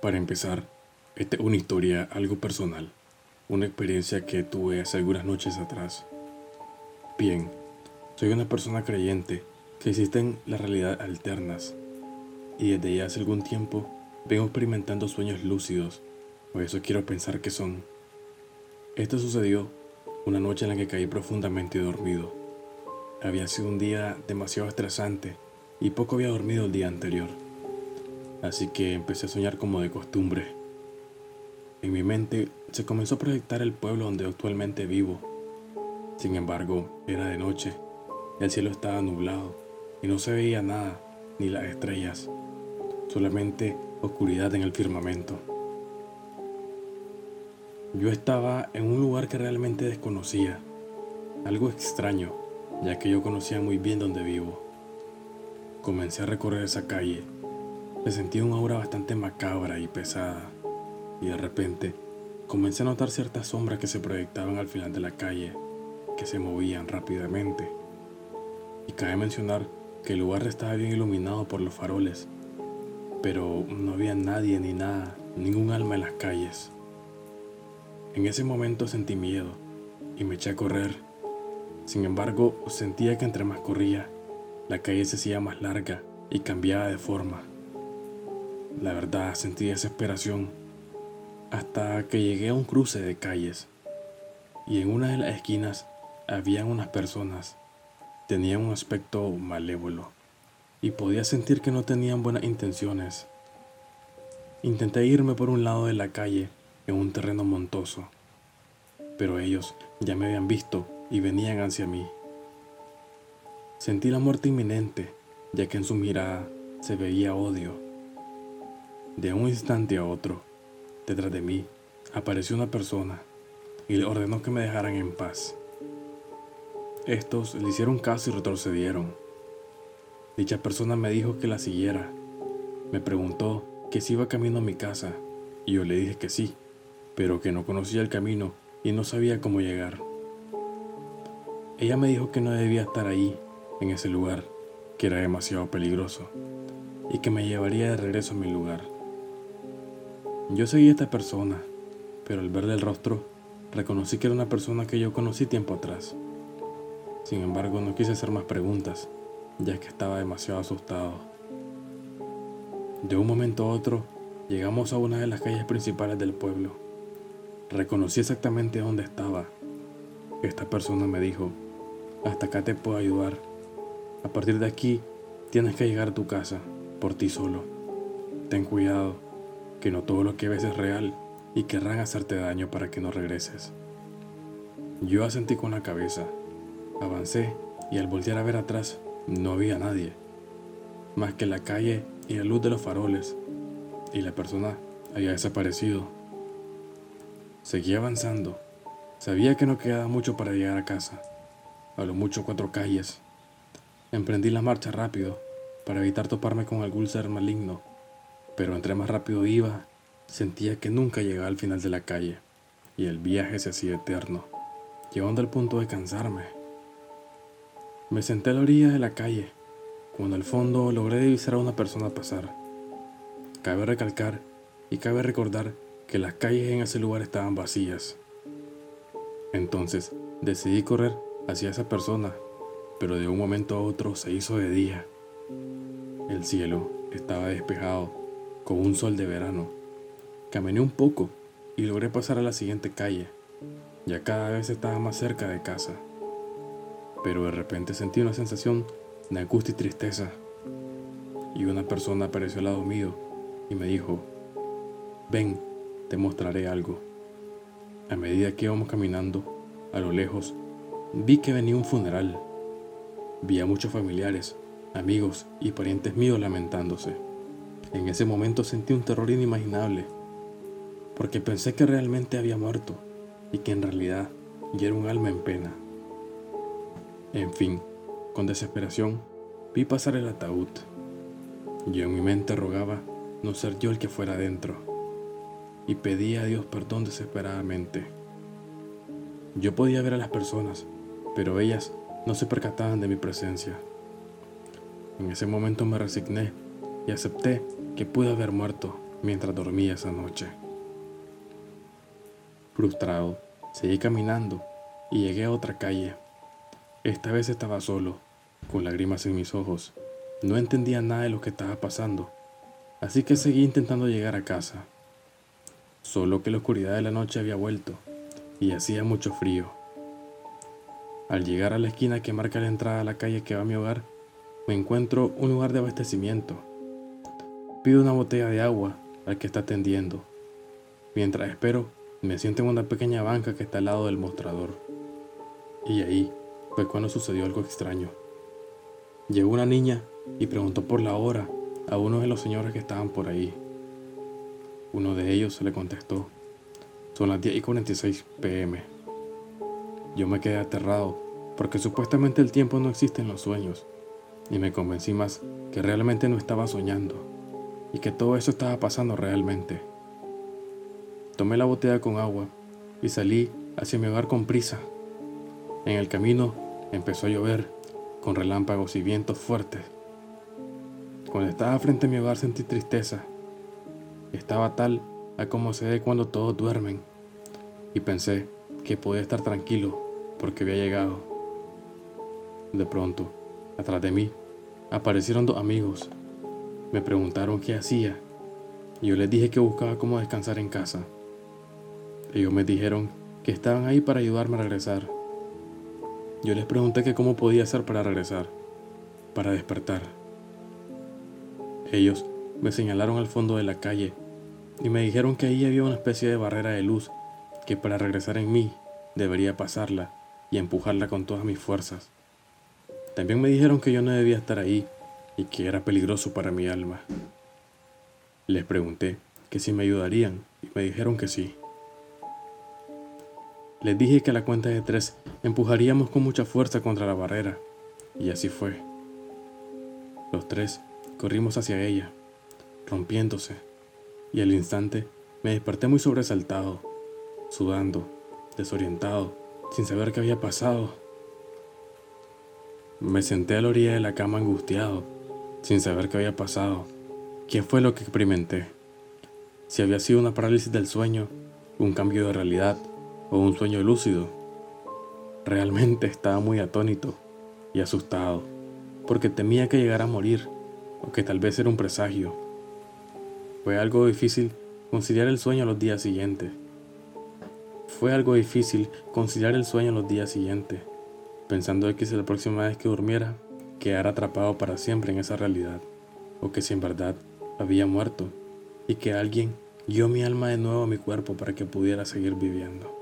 Para empezar, esta es una historia algo personal, una experiencia que tuve hace algunas noches atrás. Bien, soy una persona creyente que existen las realidades alternas y desde ya hace algún tiempo vengo experimentando sueños lúcidos, o eso quiero pensar que son. Esto sucedió una noche en la que caí profundamente dormido. Había sido un día demasiado estresante y poco había dormido el día anterior así que empecé a soñar como de costumbre. En mi mente se comenzó a proyectar el pueblo donde actualmente vivo. Sin embargo, era de noche, el cielo estaba nublado y no se veía nada, ni las estrellas, solamente oscuridad en el firmamento. Yo estaba en un lugar que realmente desconocía, algo extraño, ya que yo conocía muy bien donde vivo. Comencé a recorrer esa calle me sentí una aura bastante macabra y pesada, y de repente comencé a notar ciertas sombras que se proyectaban al final de la calle, que se movían rápidamente. Y cabe mencionar que el lugar estaba bien iluminado por los faroles, pero no había nadie ni nada, ningún alma en las calles. En ese momento sentí miedo y me eché a correr. Sin embargo, sentía que entre más corría, la calle se hacía más larga y cambiaba de forma. La verdad, sentí desesperación hasta que llegué a un cruce de calles y en una de las esquinas había unas personas. Tenían un aspecto malévolo y podía sentir que no tenían buenas intenciones. Intenté irme por un lado de la calle en un terreno montoso, pero ellos ya me habían visto y venían hacia mí. Sentí la muerte inminente, ya que en su mirada se veía odio de un instante a otro, detrás de mí, apareció una persona y le ordenó que me dejaran en paz. Estos le hicieron caso y retrocedieron. Dicha persona me dijo que la siguiera. Me preguntó que si iba camino a mi casa y yo le dije que sí, pero que no conocía el camino y no sabía cómo llegar. Ella me dijo que no debía estar ahí, en ese lugar, que era demasiado peligroso, y que me llevaría de regreso a mi lugar. Yo seguí a esta persona, pero al verle el rostro, reconocí que era una persona que yo conocí tiempo atrás. Sin embargo, no quise hacer más preguntas, ya que estaba demasiado asustado. De un momento a otro, llegamos a una de las calles principales del pueblo. Reconocí exactamente dónde estaba. Esta persona me dijo, hasta acá te puedo ayudar. A partir de aquí, tienes que llegar a tu casa, por ti solo. Ten cuidado que no todo lo que ves es real y querrán hacerte daño para que no regreses. Yo asentí con la cabeza, avancé y al voltear a ver atrás no había nadie, más que la calle y la luz de los faroles, y la persona había desaparecido. Seguí avanzando, sabía que no quedaba mucho para llegar a casa, a lo mucho cuatro calles. Emprendí la marcha rápido para evitar toparme con algún ser maligno pero entre más rápido iba, sentía que nunca llegaba al final de la calle y el viaje se hacía eterno, llevando al punto de cansarme. Me senté a la orilla de la calle, cuando al fondo logré divisar a una persona pasar. Cabe recalcar y cabe recordar que las calles en ese lugar estaban vacías. Entonces decidí correr hacia esa persona, pero de un momento a otro se hizo de día. El cielo estaba despejado con un sol de verano. Caminé un poco y logré pasar a la siguiente calle. Ya cada vez estaba más cerca de casa. Pero de repente sentí una sensación de angustia y tristeza. Y una persona apareció al lado mío y me dijo, ven, te mostraré algo. A medida que íbamos caminando, a lo lejos, vi que venía un funeral. Vi a muchos familiares, amigos y parientes míos lamentándose. En ese momento sentí un terror inimaginable, porque pensé que realmente había muerto y que en realidad ya era un alma en pena. En fin, con desesperación, vi pasar el ataúd. Yo en mi mente rogaba no ser yo el que fuera adentro, y pedía a Dios perdón desesperadamente. Yo podía ver a las personas, pero ellas no se percataban de mi presencia. En ese momento me resigné acepté que pude haber muerto mientras dormía esa noche. Frustrado, seguí caminando y llegué a otra calle. Esta vez estaba solo, con lágrimas en mis ojos. No entendía nada de lo que estaba pasando, así que seguí intentando llegar a casa. Solo que la oscuridad de la noche había vuelto y hacía mucho frío. Al llegar a la esquina que marca la entrada a la calle que va a mi hogar, me encuentro un lugar de abastecimiento. Pido una botella de agua al que está atendiendo. Mientras espero, me siento en una pequeña banca que está al lado del mostrador. Y ahí fue cuando sucedió algo extraño. Llegó una niña y preguntó por la hora a uno de los señores que estaban por ahí. Uno de ellos le contestó, son las 10 y 46 pm. Yo me quedé aterrado porque supuestamente el tiempo no existe en los sueños y me convencí más que realmente no estaba soñando y que todo eso estaba pasando realmente. Tomé la botella con agua y salí hacia mi hogar con prisa. En el camino empezó a llover con relámpagos y vientos fuertes. Cuando estaba frente a mi hogar sentí tristeza. Estaba tal a como se ve cuando todos duermen y pensé que podía estar tranquilo porque había llegado. De pronto, atrás de mí, aparecieron dos amigos. Me preguntaron qué hacía yo les dije que buscaba cómo descansar en casa. Ellos me dijeron que estaban ahí para ayudarme a regresar. Yo les pregunté que cómo podía hacer para regresar, para despertar. Ellos me señalaron al fondo de la calle y me dijeron que ahí había una especie de barrera de luz que para regresar en mí debería pasarla y empujarla con todas mis fuerzas. También me dijeron que yo no debía estar ahí y que era peligroso para mi alma. Les pregunté que si me ayudarían y me dijeron que sí. Les dije que a la cuenta de tres empujaríamos con mucha fuerza contra la barrera, y así fue. Los tres corrimos hacia ella, rompiéndose, y al instante me desperté muy sobresaltado, sudando, desorientado, sin saber qué había pasado. Me senté a la orilla de la cama angustiado, sin saber qué había pasado, qué fue lo que experimenté, si había sido una parálisis del sueño, un cambio de realidad o un sueño lúcido. Realmente estaba muy atónito y asustado, porque temía que llegara a morir, o que tal vez era un presagio. Fue algo difícil conciliar el sueño los días siguientes. Fue algo difícil conciliar el sueño los días siguientes, pensando que si la próxima vez que durmiera, quedara atrapado para siempre en esa realidad, o que si en verdad había muerto, y que alguien guió mi alma de nuevo a mi cuerpo para que pudiera seguir viviendo.